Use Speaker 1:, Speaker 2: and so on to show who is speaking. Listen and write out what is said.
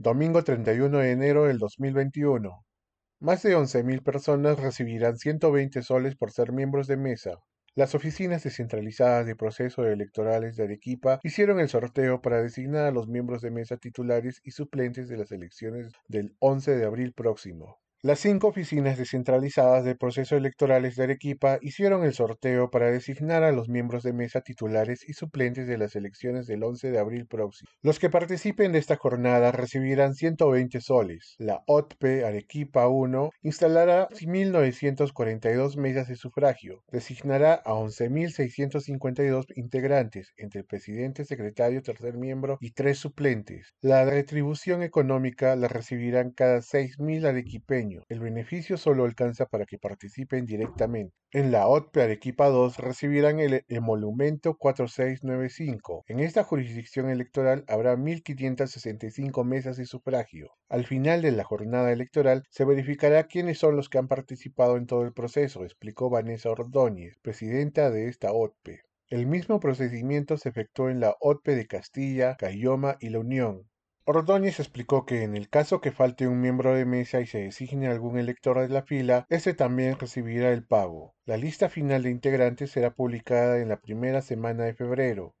Speaker 1: domingo 31 de enero del 2021. Más de 11.000 personas recibirán 120 soles por ser miembros de mesa. Las oficinas descentralizadas de procesos electorales de Arequipa hicieron el sorteo para designar a los miembros de mesa titulares y suplentes de las elecciones del 11 de abril próximo. Las cinco oficinas descentralizadas de procesos electorales de Arequipa hicieron el sorteo para designar a los miembros de mesa titulares y suplentes de las elecciones del 11 de abril próximo. Los que participen de esta jornada recibirán 120 soles. La OTP Arequipa 1 instalará 1.942 mesas de sufragio. Designará a 11.652 integrantes, entre presidente, secretario, tercer miembro y tres suplentes. La retribución económica la recibirán cada 6.000 arequipeños el beneficio solo alcanza para que participen directamente. En la OTPE Arequipa 2 recibirán el emolumento 4695. En esta jurisdicción electoral habrá 1.565 mesas de sufragio. Al final de la jornada electoral se verificará quiénes son los que han participado en todo el proceso, explicó Vanessa Ordóñez, presidenta de esta OTPE. El mismo procedimiento se efectuó en la OTPE de Castilla, Cayoma y La Unión. Ordóñez explicó que en el caso que falte un miembro de mesa y se designe algún elector de la fila, este también recibirá el pago. La lista final de integrantes será publicada en la primera semana de febrero.